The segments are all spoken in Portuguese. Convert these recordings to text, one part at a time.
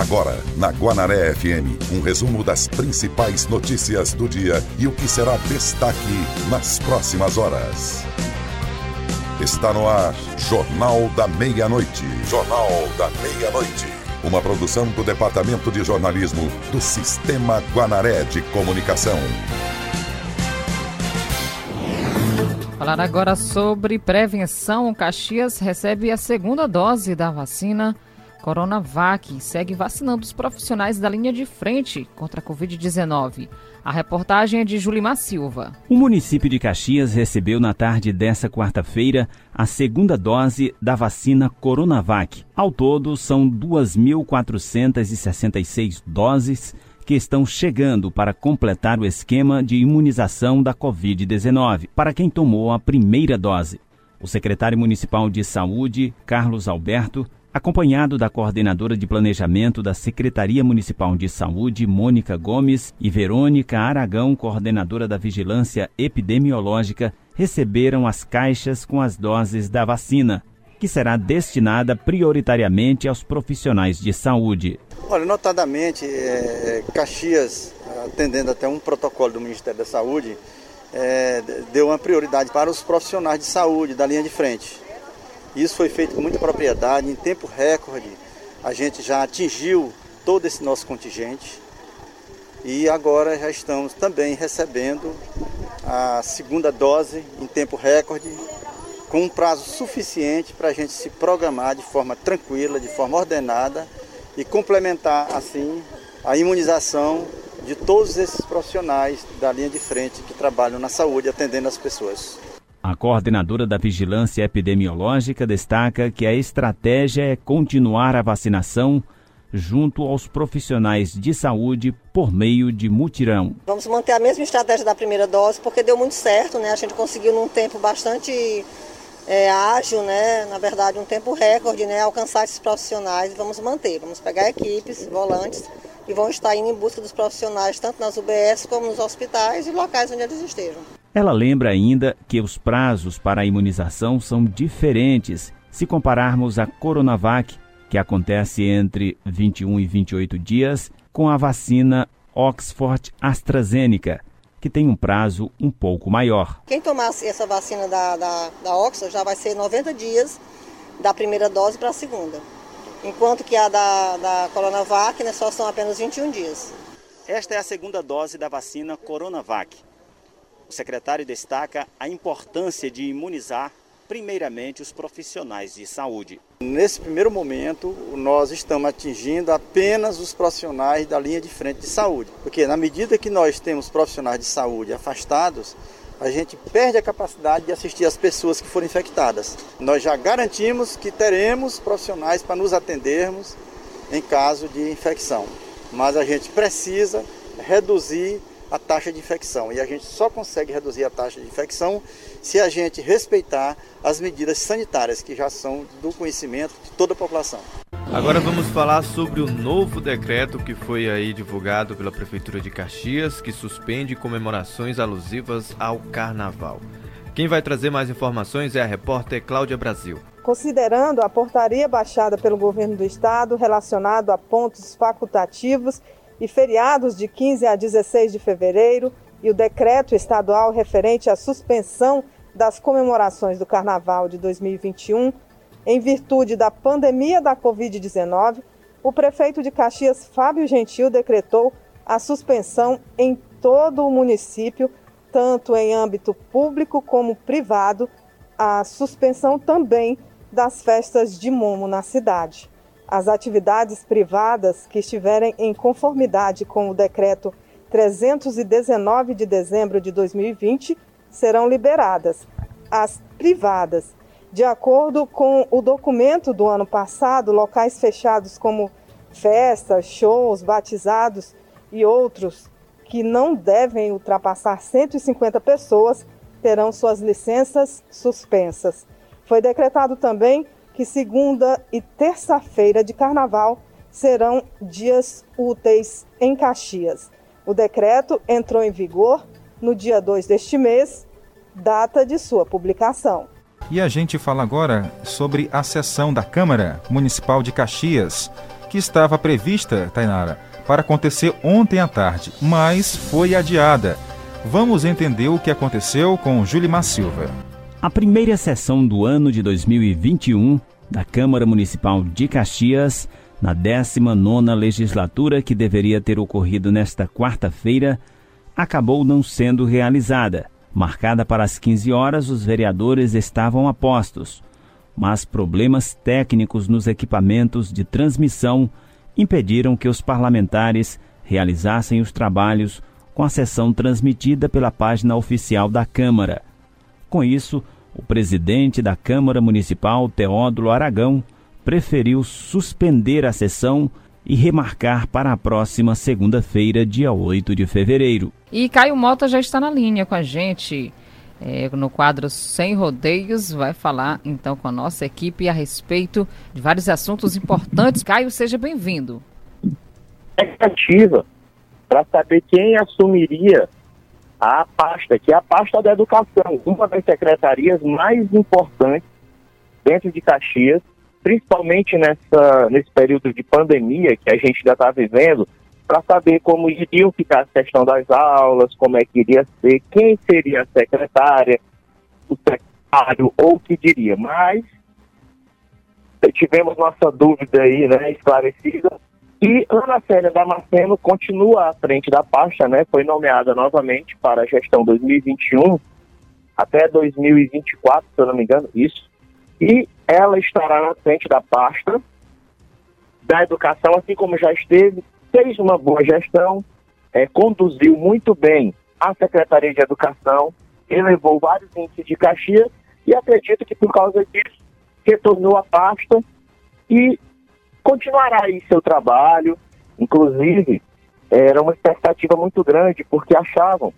Agora, na Guanaré FM, um resumo das principais notícias do dia e o que será destaque nas próximas horas. Está no ar, Jornal da Meia-Noite. Jornal da Meia-Noite. Uma produção do Departamento de Jornalismo do Sistema Guanaré de Comunicação. Falar agora sobre prevenção. Caxias recebe a segunda dose da vacina Coronavac segue vacinando os profissionais da linha de frente contra a Covid-19. A reportagem é de Julimar Silva. O município de Caxias recebeu na tarde desta quarta-feira a segunda dose da vacina Coronavac. Ao todo, são 2.466 doses que estão chegando para completar o esquema de imunização da Covid-19 para quem tomou a primeira dose. O secretário municipal de saúde, Carlos Alberto, acompanhado da coordenadora de planejamento da Secretaria Municipal de Saúde, Mônica Gomes, e Verônica Aragão, coordenadora da Vigilância Epidemiológica, receberam as caixas com as doses da vacina, que será destinada prioritariamente aos profissionais de saúde. Olha, notadamente, é, Caxias, atendendo até um protocolo do Ministério da Saúde, é, deu uma prioridade para os profissionais de saúde da linha de frente. Isso foi feito com muita propriedade, em tempo recorde. A gente já atingiu todo esse nosso contingente e agora já estamos também recebendo a segunda dose em tempo recorde, com um prazo suficiente para a gente se programar de forma tranquila, de forma ordenada e complementar assim a imunização de todos esses profissionais da linha de frente que trabalham na saúde atendendo as pessoas. A coordenadora da Vigilância Epidemiológica destaca que a estratégia é continuar a vacinação junto aos profissionais de saúde por meio de mutirão. Vamos manter a mesma estratégia da primeira dose porque deu muito certo, né? A gente conseguiu num tempo bastante é, ágil, né? Na verdade, um tempo recorde, né? Alcançar esses profissionais. Vamos manter, vamos pegar equipes, volantes e vão estar indo em busca dos profissionais tanto nas UBS como nos hospitais e locais onde eles estejam. Ela lembra ainda que os prazos para a imunização são diferentes se compararmos a Coronavac, que acontece entre 21 e 28 dias, com a vacina Oxford AstraZeneca, que tem um prazo um pouco maior. Quem tomar essa vacina da, da, da Oxford já vai ser 90 dias da primeira dose para a segunda, enquanto que a da, da Coronavac né, só são apenas 21 dias. Esta é a segunda dose da vacina Coronavac o secretário destaca a importância de imunizar primeiramente os profissionais de saúde. Nesse primeiro momento, nós estamos atingindo apenas os profissionais da linha de frente de saúde, porque na medida que nós temos profissionais de saúde afastados, a gente perde a capacidade de assistir as pessoas que foram infectadas. Nós já garantimos que teremos profissionais para nos atendermos em caso de infecção, mas a gente precisa reduzir a taxa de infecção. E a gente só consegue reduzir a taxa de infecção se a gente respeitar as medidas sanitárias que já são do conhecimento de toda a população. Agora vamos falar sobre o novo decreto que foi aí divulgado pela Prefeitura de Caxias, que suspende comemorações alusivas ao Carnaval. Quem vai trazer mais informações é a repórter Cláudia Brasil. Considerando a portaria baixada pelo governo do estado relacionado a pontos facultativos e feriados de 15 a 16 de fevereiro e o decreto estadual referente à suspensão das comemorações do Carnaval de 2021, em virtude da pandemia da Covid-19, o prefeito de Caxias, Fábio Gentil, decretou a suspensão em todo o município, tanto em âmbito público como privado, a suspensão também das festas de Momo na cidade. As atividades privadas que estiverem em conformidade com o decreto 319 de dezembro de 2020 serão liberadas. As privadas, de acordo com o documento do ano passado, locais fechados como festas, shows, batizados e outros que não devem ultrapassar 150 pessoas terão suas licenças suspensas. Foi decretado também que segunda e terça-feira de carnaval serão dias úteis em Caxias. O decreto entrou em vigor no dia 2 deste mês, data de sua publicação. E a gente fala agora sobre a sessão da Câmara Municipal de Caxias, que estava prevista, Tainara, para acontecer ontem à tarde, mas foi adiada. Vamos entender o que aconteceu com Julimar Silva. A primeira sessão do ano de 2021 da Câmara Municipal de Caxias, na 19ª legislatura que deveria ter ocorrido nesta quarta-feira, acabou não sendo realizada. Marcada para as 15 horas, os vereadores estavam a postos, mas problemas técnicos nos equipamentos de transmissão impediram que os parlamentares realizassem os trabalhos com a sessão transmitida pela página oficial da Câmara. Com isso, o presidente da Câmara Municipal, Teódulo Aragão, preferiu suspender a sessão e remarcar para a próxima segunda-feira, dia 8 de fevereiro. E Caio Mota já está na linha com a gente. É, no quadro Sem Rodeios, vai falar então com a nossa equipe a respeito de vários assuntos importantes. Caio, seja bem-vindo. Expectativa para saber quem assumiria a pasta, que é a pasta da educação, uma das secretarias mais importantes dentro de Caxias, principalmente nessa, nesse período de pandemia que a gente já está vivendo, para saber como iriam ficar a questão das aulas, como é que iria ser, quem seria a secretária, o secretário ou o que diria. Mas tivemos nossa dúvida aí, né, esclarecida. E Ana Célia Damasceno continua à frente da pasta, né, foi nomeada novamente para a gestão 2021 até 2024, se eu não me engano, isso. E ela estará na frente da pasta da educação, assim como já esteve, fez uma boa gestão, é, conduziu muito bem a Secretaria de Educação, elevou vários índices de Caxias e acredito que por causa disso retornou à pasta e continuará aí seu trabalho. Inclusive, era uma expectativa muito grande, porque achavam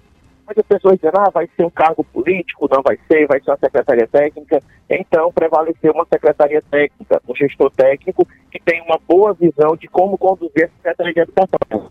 Muitas pessoas dizendo, ah, vai ser um cargo político, não vai ser, vai ser uma secretaria técnica. Então, prevaleceu uma secretaria técnica, um gestor técnico que tem uma boa visão de como conduzir a Secretaria de Educação.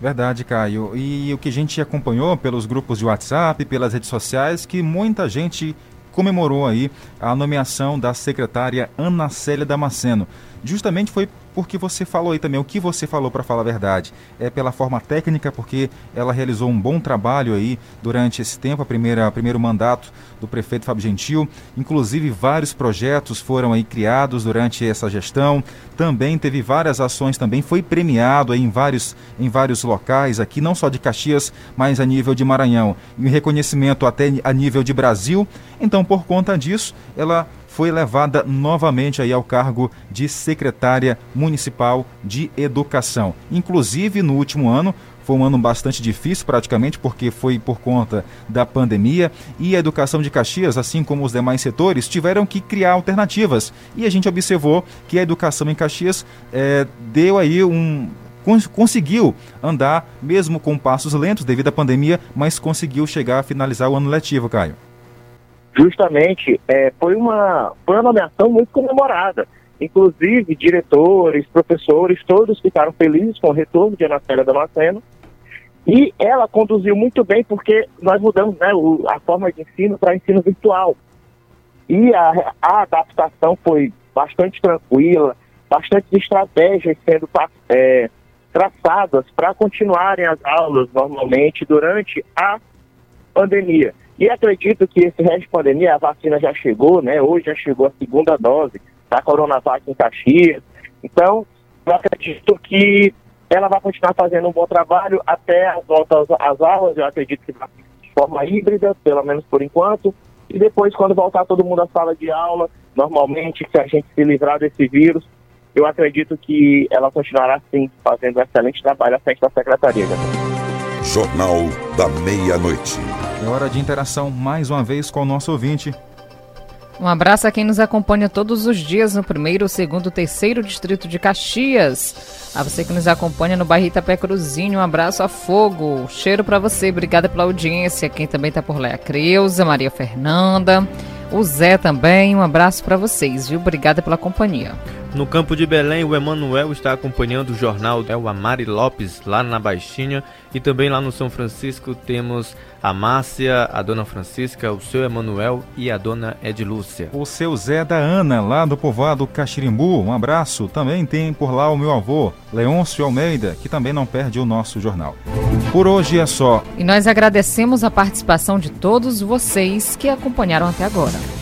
Verdade, Caio. E o que a gente acompanhou pelos grupos de WhatsApp, pelas redes sociais, que muita gente comemorou aí a nomeação da secretária Ana Célia Damasceno. Justamente foi porque você falou aí também, o que você falou para falar a verdade. É pela forma técnica, porque ela realizou um bom trabalho aí durante esse tempo, a primeira primeiro mandato do prefeito Fábio Gentil. Inclusive, vários projetos foram aí criados durante essa gestão. Também teve várias ações, também foi premiado aí em vários, em vários locais aqui, não só de Caxias, mas a nível de Maranhão. E um reconhecimento até a nível de Brasil. Então, por conta disso, ela foi levada novamente aí ao cargo de secretária municipal de educação. Inclusive, no último ano, foi um ano bastante difícil, praticamente, porque foi por conta da pandemia e a educação de Caxias, assim como os demais setores, tiveram que criar alternativas. E a gente observou que a educação em Caxias é, deu aí um. conseguiu andar, mesmo com passos lentos devido à pandemia, mas conseguiu chegar a finalizar o ano letivo, Caio justamente é, foi, uma, foi uma nomeação muito comemorada. Inclusive, diretores, professores, todos ficaram felizes com o retorno de Anacélia Damasceno. E ela conduziu muito bem, porque nós mudamos né, o, a forma de ensino para ensino virtual. E a, a, adaptação foi bastante tranquila, bastante estratégias sendo é, traçadas para continuarem as aulas normalmente durante a pandemia. E acredito que esse resto de pandemia, a vacina já chegou, né? Hoje já chegou a segunda dose da Coronavac em Caxias. Então, eu acredito que ela vai continuar fazendo um bom trabalho até as voltas às aulas. Eu acredito que vai de forma híbrida, pelo menos por enquanto. E depois, quando voltar todo mundo à sala de aula, normalmente, se a gente se livrar desse vírus, eu acredito que ela continuará, sim, fazendo um excelente trabalho à frente da secretaria. Jornal da Meia-Noite. É hora de interação mais uma vez com o nosso ouvinte. Um abraço a quem nos acompanha todos os dias no primeiro, segundo, terceiro distrito de Caxias. A você que nos acompanha no bairro Itapé Cruzinho, um abraço a fogo. Cheiro para você, obrigada pela audiência. Quem também está por lá é a Creuza, Maria Fernanda. o Zé também. Um abraço para vocês, viu? Obrigada pela companhia. No campo de Belém, o Emanuel está acompanhando o jornal El Amari Lopes, lá na Baixinha. E também lá no São Francisco temos a Márcia, a dona Francisca, o seu Emanuel e a dona Edilúcia. O seu Zé da Ana, lá do povoado Caxirimbu, um abraço. Também tem por lá o meu avô, Leôncio Almeida, que também não perde o nosso jornal. Por hoje é só. E nós agradecemos a participação de todos vocês que acompanharam até agora.